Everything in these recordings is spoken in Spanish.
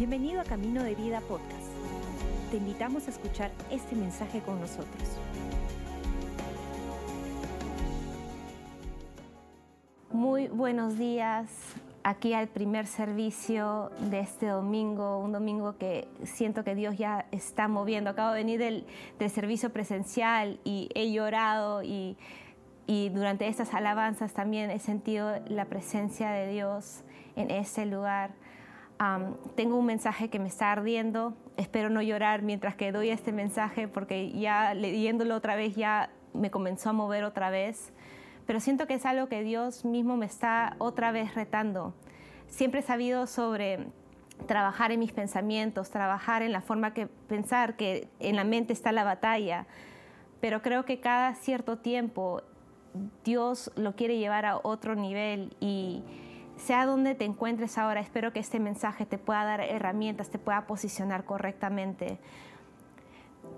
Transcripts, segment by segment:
Bienvenido a Camino de Vida Podcast. Te invitamos a escuchar este mensaje con nosotros. Muy buenos días aquí al primer servicio de este domingo, un domingo que siento que Dios ya está moviendo. Acabo de venir del, servicio presencial y he llorado y, y durante estas alabanzas también he sentido la presencia de Dios en este lugar. Tengo un mensaje que me está ardiendo, espero no llorar mientras que doy este mensaje porque ya leyéndolo otra vez ya me comenzó a mover otra vez pero siento que es algo que Dios mismo me está otra vez retando. Siempre he sabido sobre trabajar en mis pensamientos, trabajar en la forma que pensar, que en la mente está la batalla, pero creo que cada cierto tiempo Dios lo quiere llevar a otro nivel y sea donde te encuentres ahora, espero que este mensaje te pueda dar herramientas, te pueda posicionar correctamente.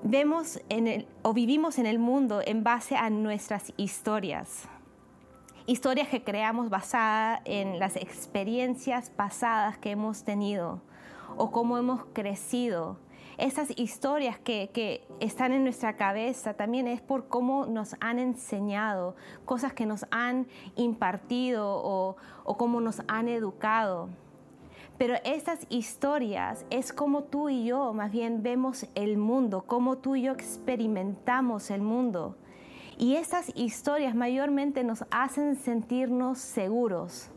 Vemos en el, o vivimos en el mundo en base a nuestras historias historias que creamos basadas en las experiencias pasadas que hemos tenido o cómo hemos crecido. Esas historias que, están en nuestra cabeza también es por cómo nos han enseñado, cosas que nos han impartido o, o cómo nos han educado. Pero estas historias es como tú y yo más bien vemos el mundo, cómo tú y yo experimentamos el mundo. Y esas historias mayormente nos hacen sentirnos seguros.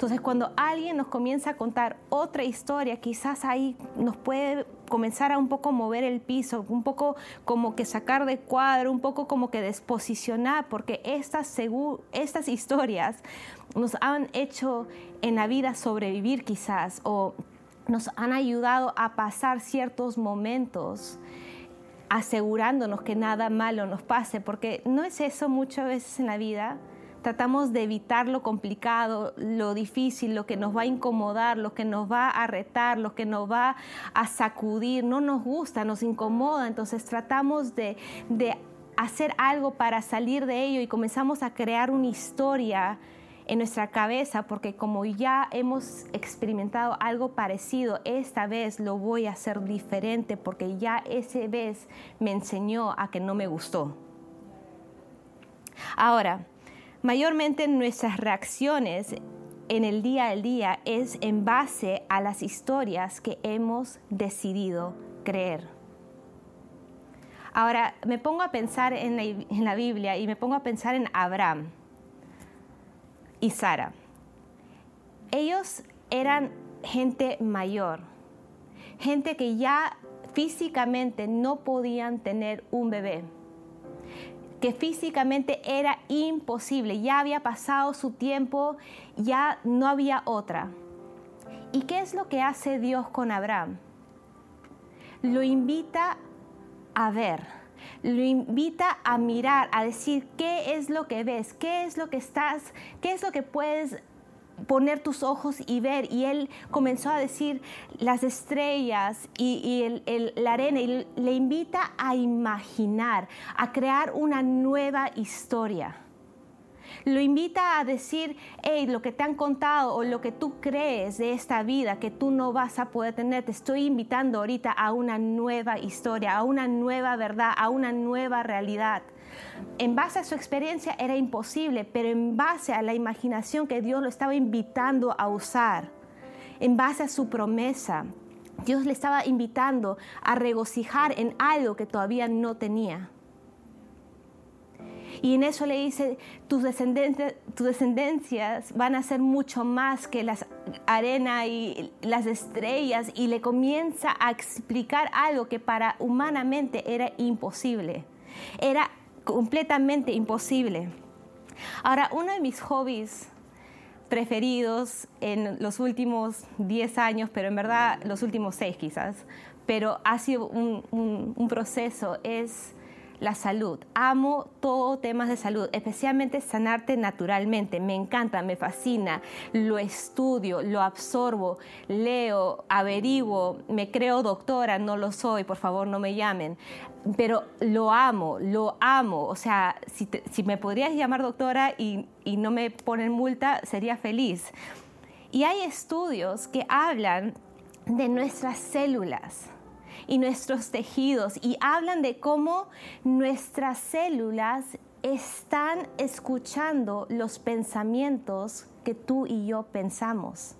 Entonces, cuando alguien nos comienza a contar otra historia, quizás ahí nos puede comenzar a un poco mover el piso, un poco como que sacar de cuadro, un poco como que desposicionar, porque estas, estas historias nos han hecho en la vida sobrevivir quizás o nos han ayudado a pasar ciertos momentos asegurándonos que nada malo nos pase, porque no es eso muchas veces en la vida. Tratamos de evitar lo complicado, lo difícil, lo que nos va a incomodar, lo que nos va a retar, lo que nos va a sacudir. No nos gusta, nos incomoda. Entonces tratamos de, de hacer algo para salir de ello y comenzamos a crear una historia en nuestra cabeza, porque como ya hemos experimentado algo parecido, esta vez lo voy a hacer diferente, porque ya esa vez me enseñó a que no me gustó. Ahora, mayormente nuestras reacciones en el día a día es en base a las historias que hemos decidido creer. Ahora, me pongo a pensar en la, en la Biblia y me pongo a pensar en Abraham y Sara. Ellos eran gente mayor, gente que ya físicamente no podían tener un bebé, que físicamente era imposible, ya había pasado su tiempo, ya no había otra. ¿Y qué es lo que hace Dios con Abraham? Lo invita a ver lo invita a mirar, a decir qué es lo que ves, qué es lo que estás, qué es lo que puedes poner tus ojos y ver. Y él comenzó a decir las estrellas y, la arena y le invita a imaginar, a crear una nueva historia. Lo invita a decir, hey, lo que te han contado o lo que tú crees de esta vida que tú no vas a poder tener, te estoy invitando ahorita a una nueva historia, a una nueva verdad, a una nueva realidad. En base a su experiencia era imposible, pero en base a la imaginación que Dios lo estaba invitando a usar, en base a su promesa, Dios le estaba invitando a regocijar en algo que todavía no tenía. Y en eso le dice, tus, descendencias, tus descendencias van a ser mucho más que las arena y las estrellas. Y le comienza a explicar algo que para humanamente era imposible. Era completamente imposible. Ahora, uno de mis hobbies preferidos en los últimos 10 años, pero en verdad los últimos 6 quizás, pero ha sido un, un proceso, es la salud. Amo todo temas de salud, especialmente sanarte naturalmente. Me encanta, me fascina. Lo estudio, lo absorbo, leo, averiguo, me creo doctora, no lo soy, por favor no me llamen. Pero lo amo, lo amo. O sea, si, me podrías llamar doctora y no me ponen multa, sería feliz. Y hay estudios que hablan de nuestras células y nuestros tejidos y hablan de cómo nuestras células están escuchando los pensamientos que tú y yo pensamos.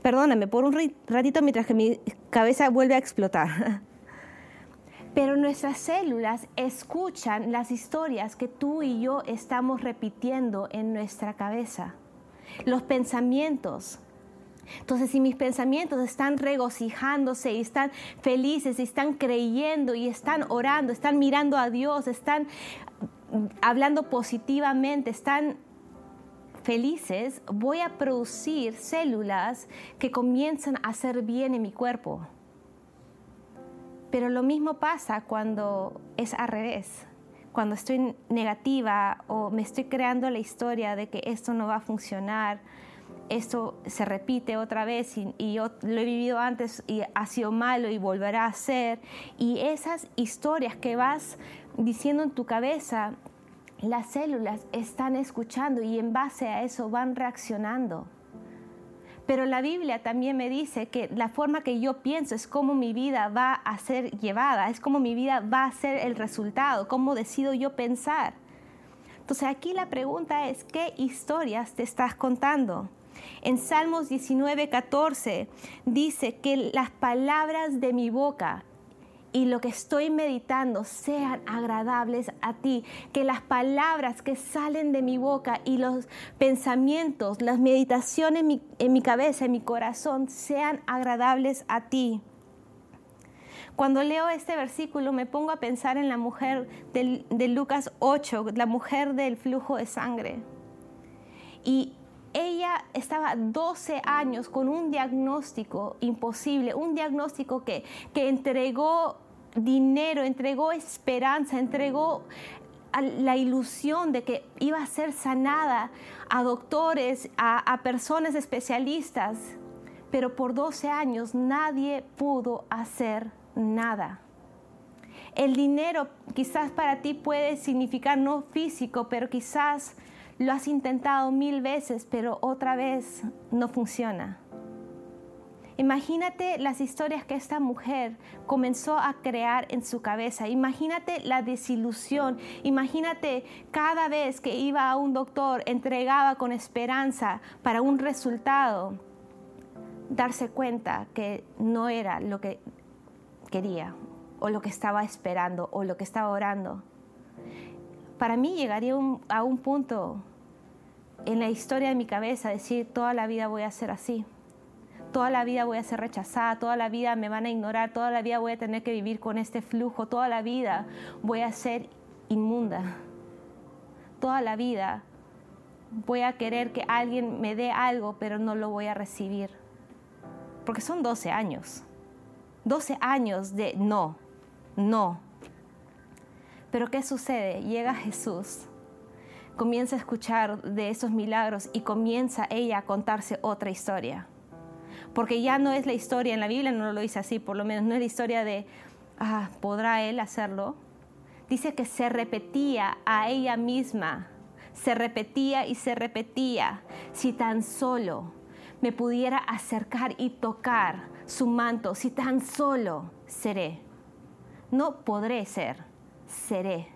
Perdóname por un ratito mientras que mi cabeza vuelve a explotar. Pero nuestras células escuchan las historias que tú y yo estamos repitiendo en nuestra cabeza. Los pensamientos. Entonces, si mis pensamientos están regocijándose y están felices y están creyendo y están orando, están mirando a Dios, están hablando positivamente, están felices, voy a producir células que comienzan a hacer bien en mi cuerpo. Pero lo mismo pasa cuando es al revés. Cuando estoy negativa o me estoy creando la historia de que esto no va a funcionar, esto se repite otra vez y, yo lo he vivido antes y ha sido malo y volverá a ser. Y esas historias que vas diciendo en tu cabeza las células están escuchando y en base a eso van reaccionando. Pero la Biblia también me dice que la forma que yo pienso es cómo mi vida va a ser llevada, es cómo mi vida va a ser el resultado, cómo decido yo pensar. Entonces aquí la pregunta es, ¿qué historias te estás contando? En Salmos 19, 14 dice que las palabras de mi boca y lo que estoy meditando sean agradables a ti, que las palabras que salen de mi boca y los pensamientos, las meditaciones en mi, en mi cabeza, en mi corazón, sean agradables a ti. Cuando leo este versículo me pongo a pensar en la mujer de, de Lucas 8, la mujer del flujo de sangre. Y ella estaba 12 años con un diagnóstico imposible, un diagnóstico que, que entregó dinero, entregó esperanza, entregó la ilusión de que iba a ser sanada a doctores, a, personas especialistas, pero por 12 años nadie pudo hacer nada. El dinero quizás para ti puede significar no físico, pero quizás lo has intentado mil veces, pero otra vez no funciona. Imagínate las historias que esta mujer comenzó a crear en su cabeza. Imagínate la desilusión. Imagínate cada vez que iba a un doctor, entregaba con esperanza para un resultado, darse cuenta que no era lo que quería o lo que estaba esperando o lo que estaba orando. Para mí llegaría a un punto en la historia de mi cabeza decir, toda la vida voy a ser así. Toda la vida voy a ser rechazada, toda la vida me van a ignorar, toda la vida voy a tener que vivir con este flujo, toda la vida voy a ser inmunda, toda la vida voy a querer que alguien me dé algo, pero no lo voy a recibir. Porque son 12 años, 12 años de no, no. Pero ¿qué sucede? Llega Jesús comienza a escuchar de esos milagros y comienza ella a contarse otra historia porque ya no es la historia, en la Biblia no lo dice así, por lo menos no es la historia de, ah, ¿podrá él hacerlo? Dice que se repetía a ella misma, se repetía y se repetía, si tan solo me pudiera acercar y tocar su manto, si tan solo seré. No podré ser, seré.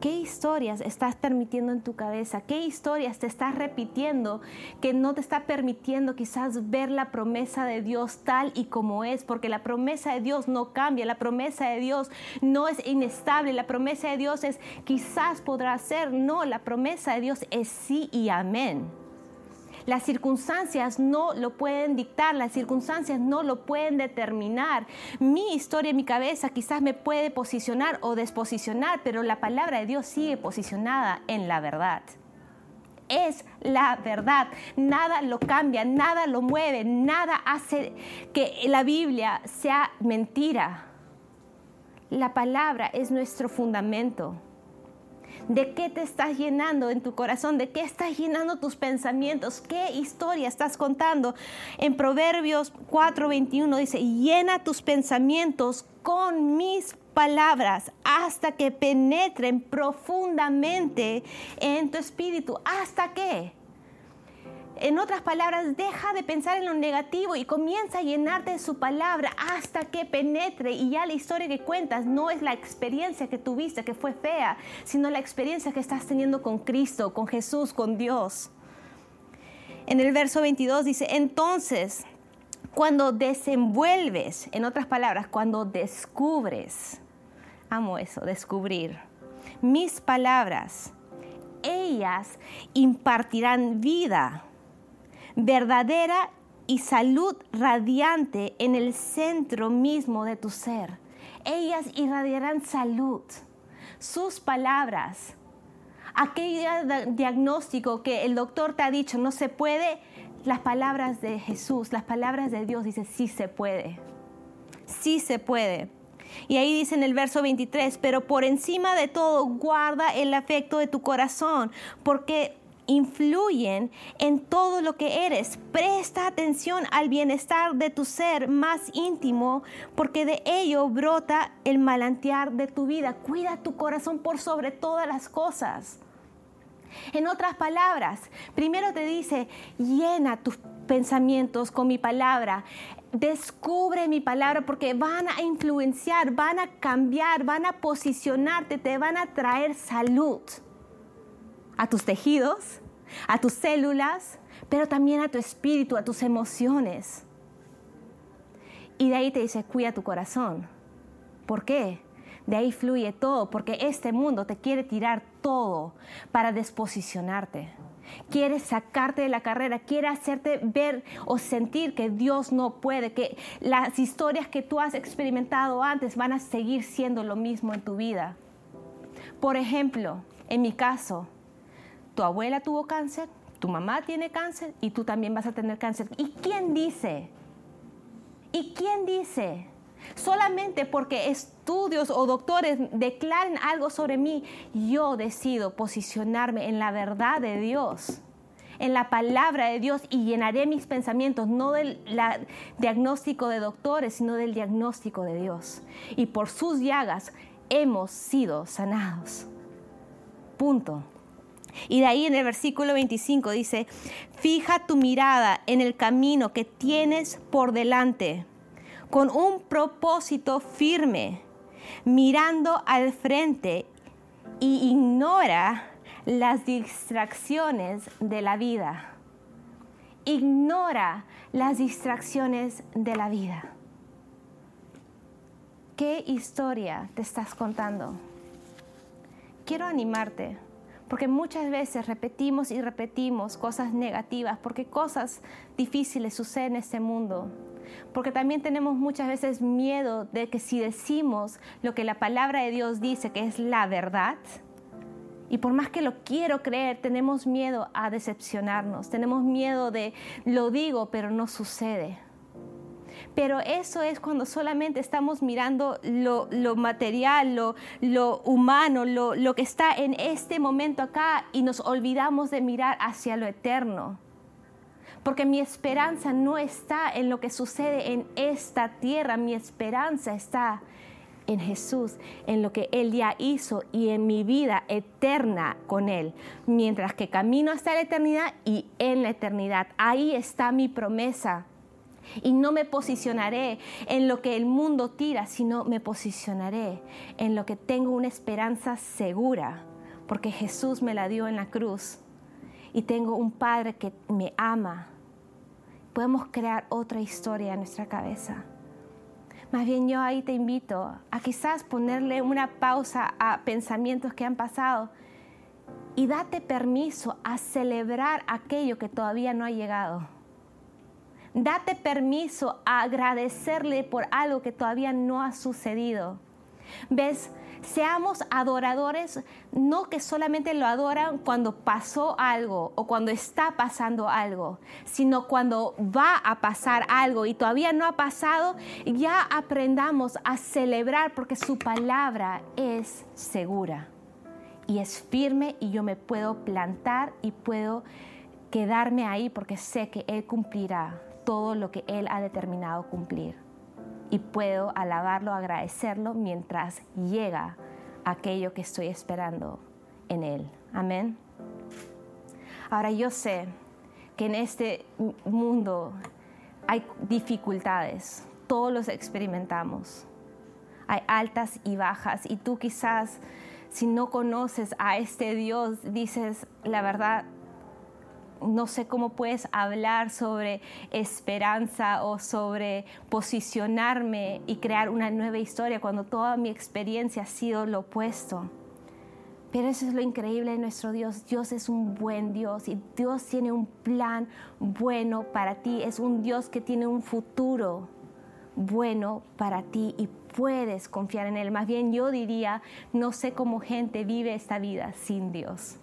¿Qué historias estás permitiendo en tu cabeza? ¿Qué historias te estás repitiendo que no te está permitiendo quizás ver la promesa de Dios tal y como es? Porque la promesa de Dios no cambia, la promesa de Dios no es inestable, la promesa de Dios es quizás podrá ser, no, la promesa de Dios es sí y amén. Las circunstancias no lo pueden dictar, las circunstancias no lo pueden determinar. Mi historia en mi cabeza quizás me puede posicionar o desposicionar, pero la palabra de Dios sigue posicionada en la verdad es la verdad. Nada lo cambia, nada lo mueve, nada hace que la Biblia sea mentira. La palabra es nuestro fundamento. ¿De qué te estás llenando en tu corazón? ¿De qué estás llenando tus pensamientos? ¿Qué historia estás contando? En Proverbios 4:21 dice, llena tus pensamientos con mis palabras hasta que penetren profundamente en tu espíritu. ¿Hasta qué? En otras palabras, deja de pensar en lo negativo y comienza a llenarte de su palabra hasta que penetre. Y ya la historia que cuentas no es la experiencia que tuviste, que fue fea, sino la experiencia que estás teniendo con Cristo, con Jesús, con Dios. En el verso 22 dice, entonces, cuando desenvuelves, en otras palabras, cuando descubres, amo eso, descubrir, mis palabras, ellas impartirán vida verdadera y salud radiante en el centro mismo de tu ser. Ellas irradiarán salud. Sus palabras, aquel diagnóstico que el doctor te ha dicho no se puede, las palabras de Jesús, las palabras de Dios dice sí se puede. Sí se puede. Y ahí dice en el verso 23, pero por encima de todo guarda el afecto de tu corazón, porque influyen en todo lo que eres. Presta atención al bienestar de tu ser más íntimo, porque de ello brota el malantear de tu vida. Cuida tu corazón por sobre todas las cosas. En otras palabras, primero te dice, llena tus pensamientos con mi palabra. Descubre mi palabra porque van a influenciar, van a cambiar, van a posicionarte, te van a traer salud a tus tejidos, a tus células, pero también a tu espíritu, a tus emociones. Y de ahí te dice, cuida tu corazón. ¿Por qué? De ahí fluye todo, porque este mundo te quiere tirar todo para desposicionarte. Quiere sacarte de la carrera, quiere hacerte ver o sentir que Dios no puede, que las historias que tú has experimentado antes van a seguir siendo lo mismo en tu vida. Por ejemplo, en mi caso, tu abuela tuvo cáncer, tu mamá tiene cáncer y tú también vas a tener cáncer. ¿Y quién dice? ¿Y quién dice? Solamente porque estudios o doctores declaren algo sobre mí, yo decido posicionarme en la verdad de Dios, en la palabra de Dios y llenaré mis pensamientos, no del diagnóstico de doctores, sino del diagnóstico de Dios. Y por sus llagas hemos sido sanados. Punto. Y de ahí en el versículo 25 dice, fija tu mirada en el camino que tienes por delante, con un propósito firme, mirando al frente y ignora las distracciones de la vida. Ignora las distracciones de la vida. ¿Qué historia te estás contando? Quiero animarte porque muchas veces repetimos y repetimos cosas negativas, porque cosas difíciles suceden en este mundo. Porque también tenemos muchas veces miedo de que si decimos lo que la palabra de Dios dice, que es la verdad, y por más que lo quiero creer, tenemos miedo a decepcionarnos, tenemos miedo de lo digo, pero no sucede. Pero eso es cuando solamente estamos mirando lo, material, lo, humano, lo, que está en este momento acá y nos olvidamos de mirar hacia lo eterno. Porque mi esperanza no está en lo que sucede en esta tierra, mi esperanza está en Jesús, en lo que Él ya hizo y en mi vida eterna con Él, mientras que camino hasta la eternidad y en la eternidad. Ahí está mi promesa y no me posicionaré en lo que el mundo tira, sino me posicionaré en lo que tengo una esperanza segura, porque Jesús me la dio en la cruz y tengo un Padre que me ama. Podemos crear otra historia en nuestra cabeza. Más bien yo ahí te invito a quizás ponerle una pausa a pensamientos que han pasado y date permiso a celebrar aquello que todavía no ha llegado Date permiso a agradecerle por algo que todavía no ha sucedido. ¿Ves? Seamos adoradores, no que solamente lo adoran cuando pasó algo o cuando está pasando algo, sino cuando va a pasar algo y todavía no ha pasado, ya aprendamos a celebrar porque su palabra es segura y es firme y yo me puedo plantar y puedo quedarme ahí porque sé que Él cumplirá todo lo que Él ha determinado cumplir. Y puedo alabarlo, agradecerlo mientras llega aquello que estoy esperando en Él. Amén. Ahora yo sé que en este mundo hay dificultades, todos los experimentamos. Hay altas y bajas y tú quizás si no conoces a este Dios dices, la verdad, no sé cómo puedes hablar sobre esperanza o sobre posicionarme y crear una nueva historia cuando toda mi experiencia ha sido lo opuesto. Pero eso es lo increíble de nuestro Dios. Dios es un buen Dios y Dios tiene un plan bueno para ti. Es un Dios que tiene un futuro bueno para ti y puedes confiar en Él. Más bien yo diría, no sé cómo gente vive esta vida sin Dios,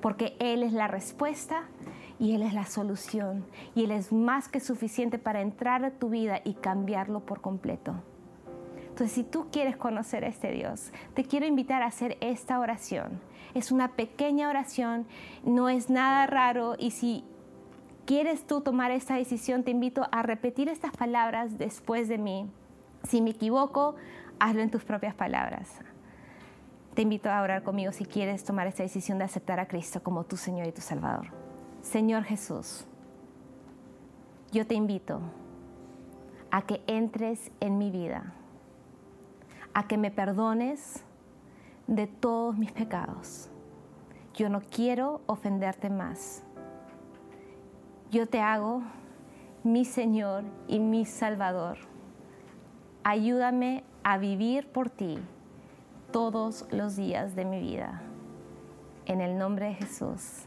porque Él es la respuesta y Él es la solución y Él es más que suficiente para entrar a tu vida y cambiarlo por completo. Entonces, si tú quieres conocer a este Dios, te quiero invitar a hacer esta oración. Es una pequeña oración, no es nada raro y si quieres tú tomar esta decisión, te invito a repetir estas palabras después de mí. Si me equivoco, hazlo en tus propias palabras. Te invito a orar conmigo si quieres tomar esta decisión de aceptar a Cristo como tu Señor y tu Salvador. Señor Jesús, yo te invito a que entres en mi vida, a que me perdones de todos mis pecados. Yo no quiero ofenderte más. Yo te hago mi Señor y mi Salvador. Ayúdame a vivir por ti todos los días de mi vida. En el nombre de Jesús.